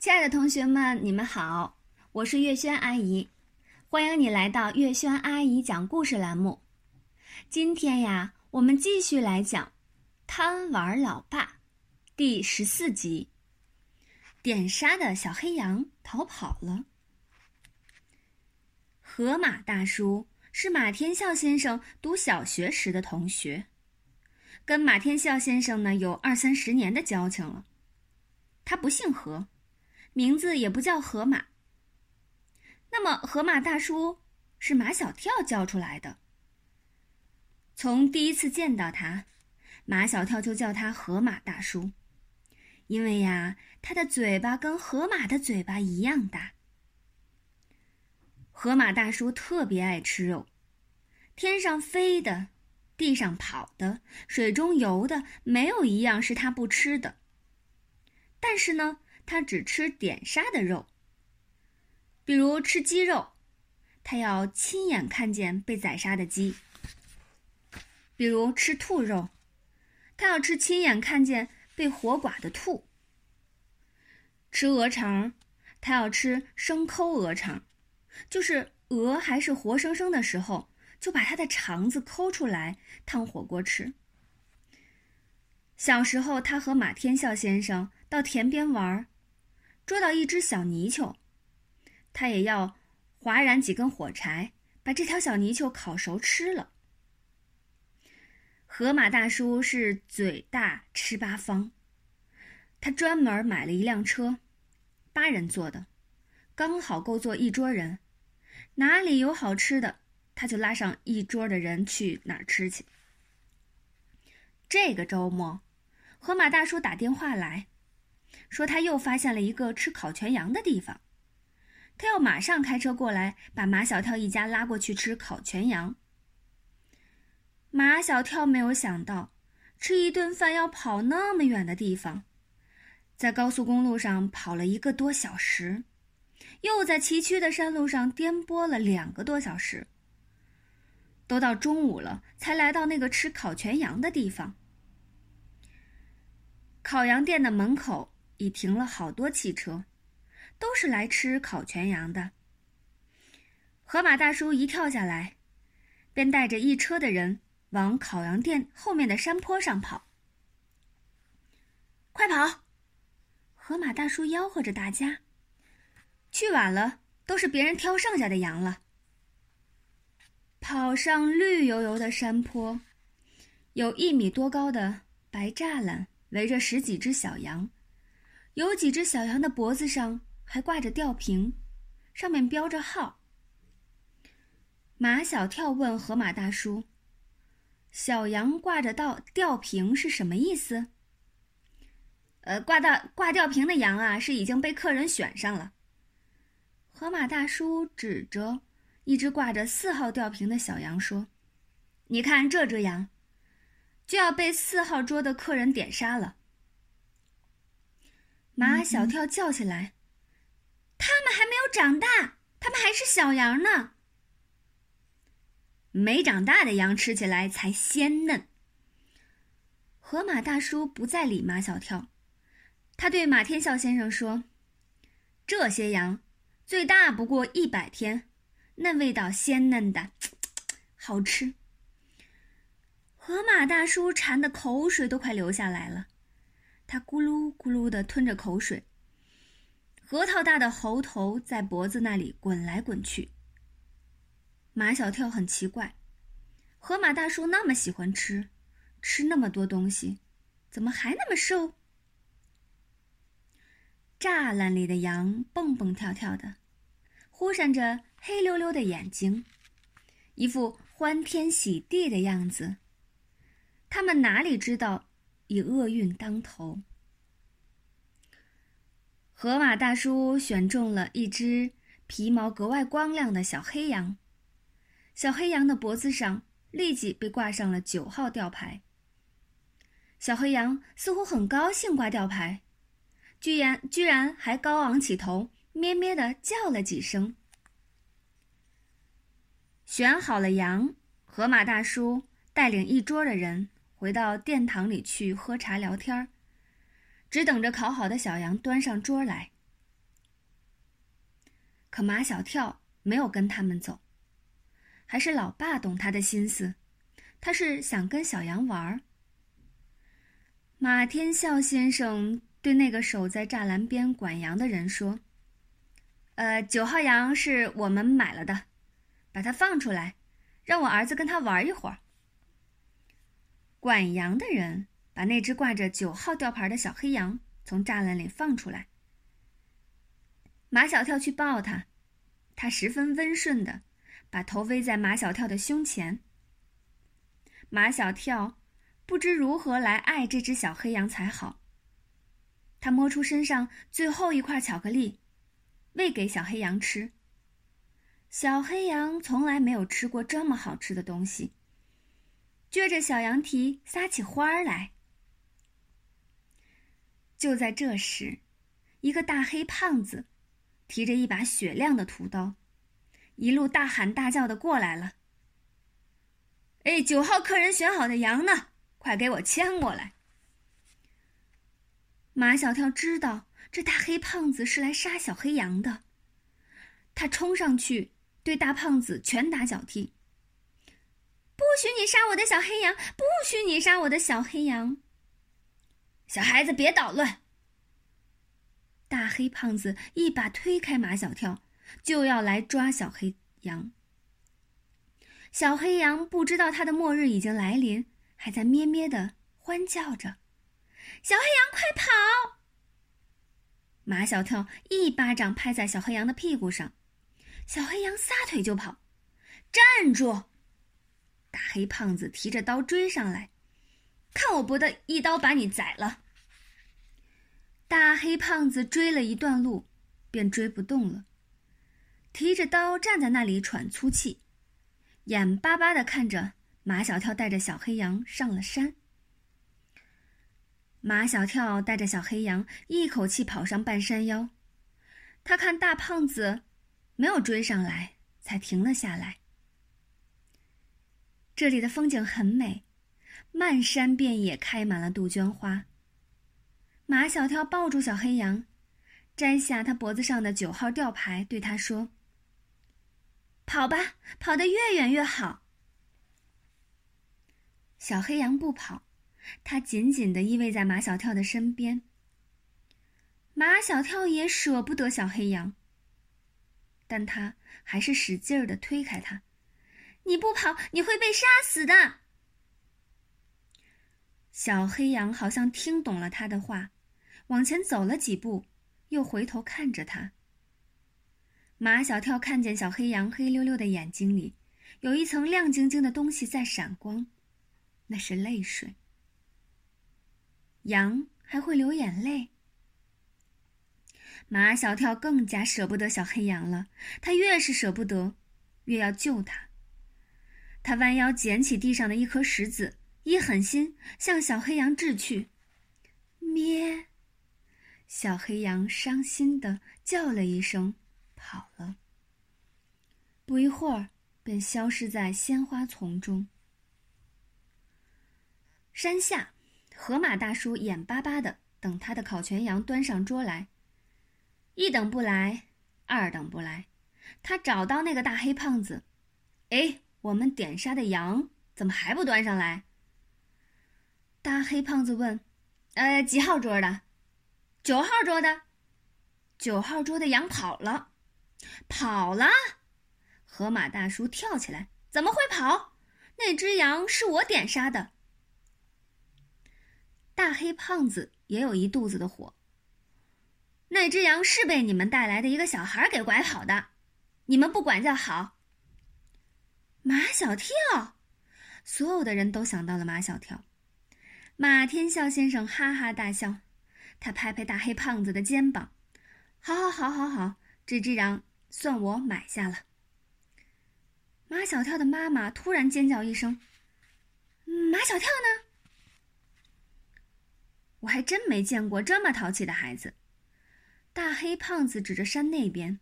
亲爱的同学们，你们好，我是月轩阿姨，欢迎你来到月轩阿姨讲故事栏目。今天呀，我们继续来讲《贪玩老爸》第十四集：点杀的小黑羊逃跑了。河马大叔是马天笑先生读小学时的同学，跟马天笑先生呢有二三十年的交情了。他不姓何。名字也不叫河马。那么，河马大叔是马小跳叫出来的。从第一次见到他，马小跳就叫他河马大叔，因为呀，他的嘴巴跟河马的嘴巴一样大。河马大叔特别爱吃肉，天上飞的，地上跑的，水中游的，没有一样是他不吃的。但是呢。他只吃点杀的肉，比如吃鸡肉，他要亲眼看见被宰杀的鸡；比如吃兔肉，他要吃亲眼看见被活剐的兔；吃鹅肠，他要吃生抠鹅肠，就是鹅还是活生生的时候，就把它的肠子抠出来烫火锅吃。小时候，他和马天笑先生到田边玩。捉到一只小泥鳅，他也要划燃几根火柴，把这条小泥鳅烤熟吃了。河马大叔是嘴大吃八方，他专门买了一辆车，八人坐的，刚好够坐一桌人。哪里有好吃的，他就拉上一桌的人去哪儿吃去。这个周末，河马大叔打电话来。说他又发现了一个吃烤全羊的地方，他要马上开车过来，把马小跳一家拉过去吃烤全羊。马小跳没有想到，吃一顿饭要跑那么远的地方，在高速公路上跑了一个多小时，又在崎岖的山路上颠簸了两个多小时，都到中午了，才来到那个吃烤全羊的地方。烤羊店的门口。已停了好多汽车，都是来吃烤全羊的。河马大叔一跳下来，便带着一车的人往烤羊店后面的山坡上跑。快跑！河马大叔吆喝着大家。去晚了，都是别人挑剩下的羊了。跑上绿油油的山坡，有一米多高的白栅栏围着十几只小羊。有几只小羊的脖子上还挂着吊瓶，上面标着号。马小跳问河马大叔：“小羊挂着吊吊瓶是什么意思？”“呃，挂到挂吊瓶的羊啊，是已经被客人选上了。”河马大叔指着一只挂着四号吊瓶的小羊说：“你看这只羊，就要被四号桌的客人点杀了。”马小跳叫起来：“他们还没有长大，他们还是小羊呢。没长大的羊吃起来才鲜嫩。”河马大叔不再理马小跳，他对马天笑先生说：“这些羊最大不过一百天，那味道鲜嫩的，好吃。”河马大叔馋的口水都快流下来了。他咕噜咕噜地吞着口水，核桃大的猴头在脖子那里滚来滚去。马小跳很奇怪，河马大叔那么喜欢吃，吃那么多东西，怎么还那么瘦？栅栏里的羊蹦蹦跳跳的，忽闪着黑溜溜的眼睛，一副欢天喜地的样子。他们哪里知道？已厄运当头。河马大叔选中了一只皮毛格外光亮的小黑羊，小黑羊的脖子上立即被挂上了九号吊牌。小黑羊似乎很高兴挂吊牌，居然居然还高昂起头，咩咩的叫了几声。选好了羊，河马大叔带领一桌的人。回到殿堂里去喝茶聊天儿，只等着烤好的小羊端上桌来。可马小跳没有跟他们走，还是老爸懂他的心思，他是想跟小羊玩儿。马天笑先生对那个守在栅栏边管羊的人说：“呃，九号羊是我们买了的，把它放出来，让我儿子跟他玩一会儿。”管羊的人把那只挂着九号吊牌的小黑羊从栅栏里放出来。马小跳去抱它，它十分温顺的把头偎在马小跳的胸前。马小跳不知如何来爱这只小黑羊才好。他摸出身上最后一块巧克力，喂给小黑羊吃。小黑羊从来没有吃过这么好吃的东西，撅着小羊蹄撒起欢来。就在这时，一个大黑胖子。提着一把雪亮的屠刀，一路大喊大叫的过来了。哎，九号客人选好的羊呢？快给我牵过来！马小跳知道这大黑胖子是来杀小黑羊的，他冲上去对大胖子拳打脚踢。不许你杀我的小黑羊！不许你杀我的小黑羊！小孩子别捣乱！大黑胖子一把推开马小跳，就要来抓小黑羊。小黑羊不知道他的末日已经来临，还在咩咩的欢叫着：“小黑羊，快跑！”马小跳一巴掌拍在小黑羊的屁股上，小黑羊撒腿就跑。站住！大黑胖子提着刀追上来，看我不的一刀把你宰了！大黑胖子追了一段路，便追不动了，提着刀站在那里喘粗气，眼巴巴的看着马小跳带着小黑羊上了山。马小跳带着小黑羊一口气跑上半山腰，他看大胖子没有追上来，才停了下来。这里的风景很美，漫山遍野开满了杜鹃花。马小跳抱住小黑羊，摘下他脖子上的九号吊牌，对他说：“跑吧，跑得越远越好。”小黑羊不跑，它紧紧地依偎在马小跳的身边。马小跳也舍不得小黑羊，但他还是使劲儿地推开它：“你不跑，你会被杀死的。”小黑羊好像听懂了他的话。往前走了几步，又回头看着他。马小跳看见小黑羊黑溜溜的眼睛里，有一层亮晶晶的东西在闪光，那是泪水。羊还会流眼泪。马小跳更加舍不得小黑羊了，他越是舍不得，越要救它。他弯腰捡起地上的一颗石子，一狠心向小黑羊掷去，咩。小黑羊伤心的叫了一声，跑了。不一会儿，便消失在鲜花丛中。山下，河马大叔眼巴巴的等他的烤全羊端上桌来。一等不来，二等不来，他找到那个大黑胖子。哎，我们点杀的羊怎么还不端上来？大黑胖子问：“呃，几号桌的？”九号桌的，九号桌的羊跑了，跑了！河马大叔跳起来：“怎么会跑？那只羊是我点杀的。”大黑胖子也有一肚子的火。那只羊是被你们带来的一个小孩给拐跑的，你们不管教好。马小跳，所有的人都想到了马小跳。马天笑先生哈哈大笑。他拍拍大黑胖子的肩膀，“好，好，好，好，好，这只羊算我买下了。”马小跳的妈妈突然尖叫一声：“马小跳呢？”我还真没见过这么淘气的孩子。大黑胖子指着山那边，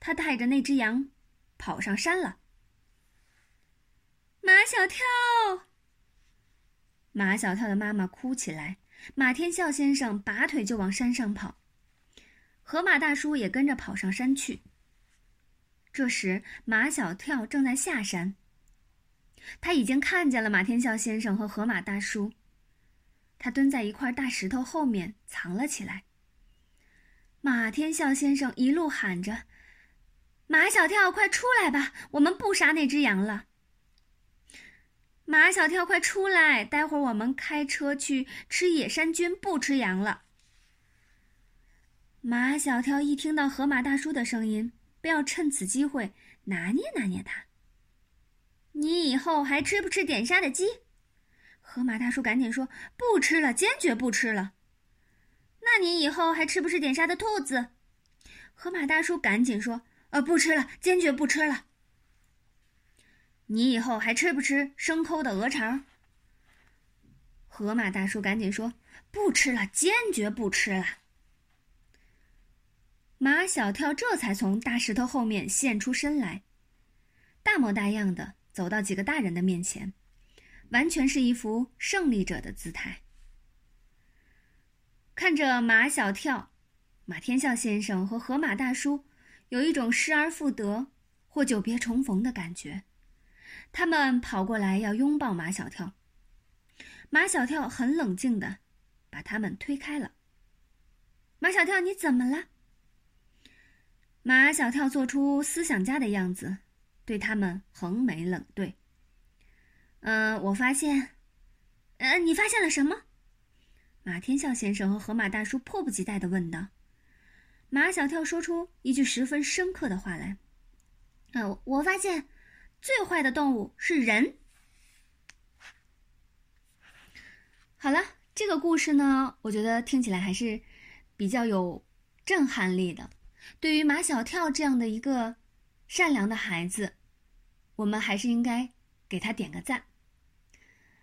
他带着那只羊跑上山了。马小跳，马小跳的妈妈哭起来。马天笑先生拔腿就往山上跑，河马大叔也跟着跑上山去。这时，马小跳正在下山。他已经看见了马天笑先生和河马大叔。他蹲在一块大石头后面藏了起来。马天笑先生一路喊着：“马小跳，快出来吧，我们不杀那只羊了。”马小跳，快出来，待会儿我们开车去吃野山菌，不吃羊了。马小跳一听到河马大叔的声音，便要趁此机会拿捏拿捏他。你以后还吃不吃点杀的鸡？河马大叔赶紧说：“不吃了，坚决不吃了。”那你以后还吃不吃点杀的兔子？河马大叔赶紧说：“呃，不吃了，坚决不吃了。”你以后还吃不吃生抠的鹅肠？河马大叔赶紧说：“不吃了，坚决不吃了。”马小跳这才从大石头后面现出身来，大模大样的走到几个大人的面前，完全是一副胜利者的姿态。看着马小跳、马天笑先生和河马大叔，有一种失而复得或久别重逢的感觉。他们跑过来要拥抱马小跳，马小跳很冷静的把他们推开了。马小跳，你怎么了？马小跳做出思想家的样子，对他们横眉冷对。嗯，我发现，呃，你发现了什么？马天笑先生和河马大叔迫不及待的问道。马小跳说出一句十分深刻的话来：“呃，我发现，最坏的动物是人。”好了，这个故事呢，我觉得听起来还是比较有震撼力的。对于马小跳这样的一个善良的孩子，我们还是应该给他点个赞。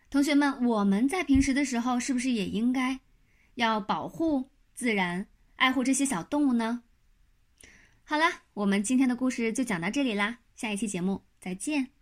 同学们，我们在平时的时候是不是也应该要保护自然、爱护这些小动物呢？好了，我们今天的故事就讲到这里啦，下一期节目再见。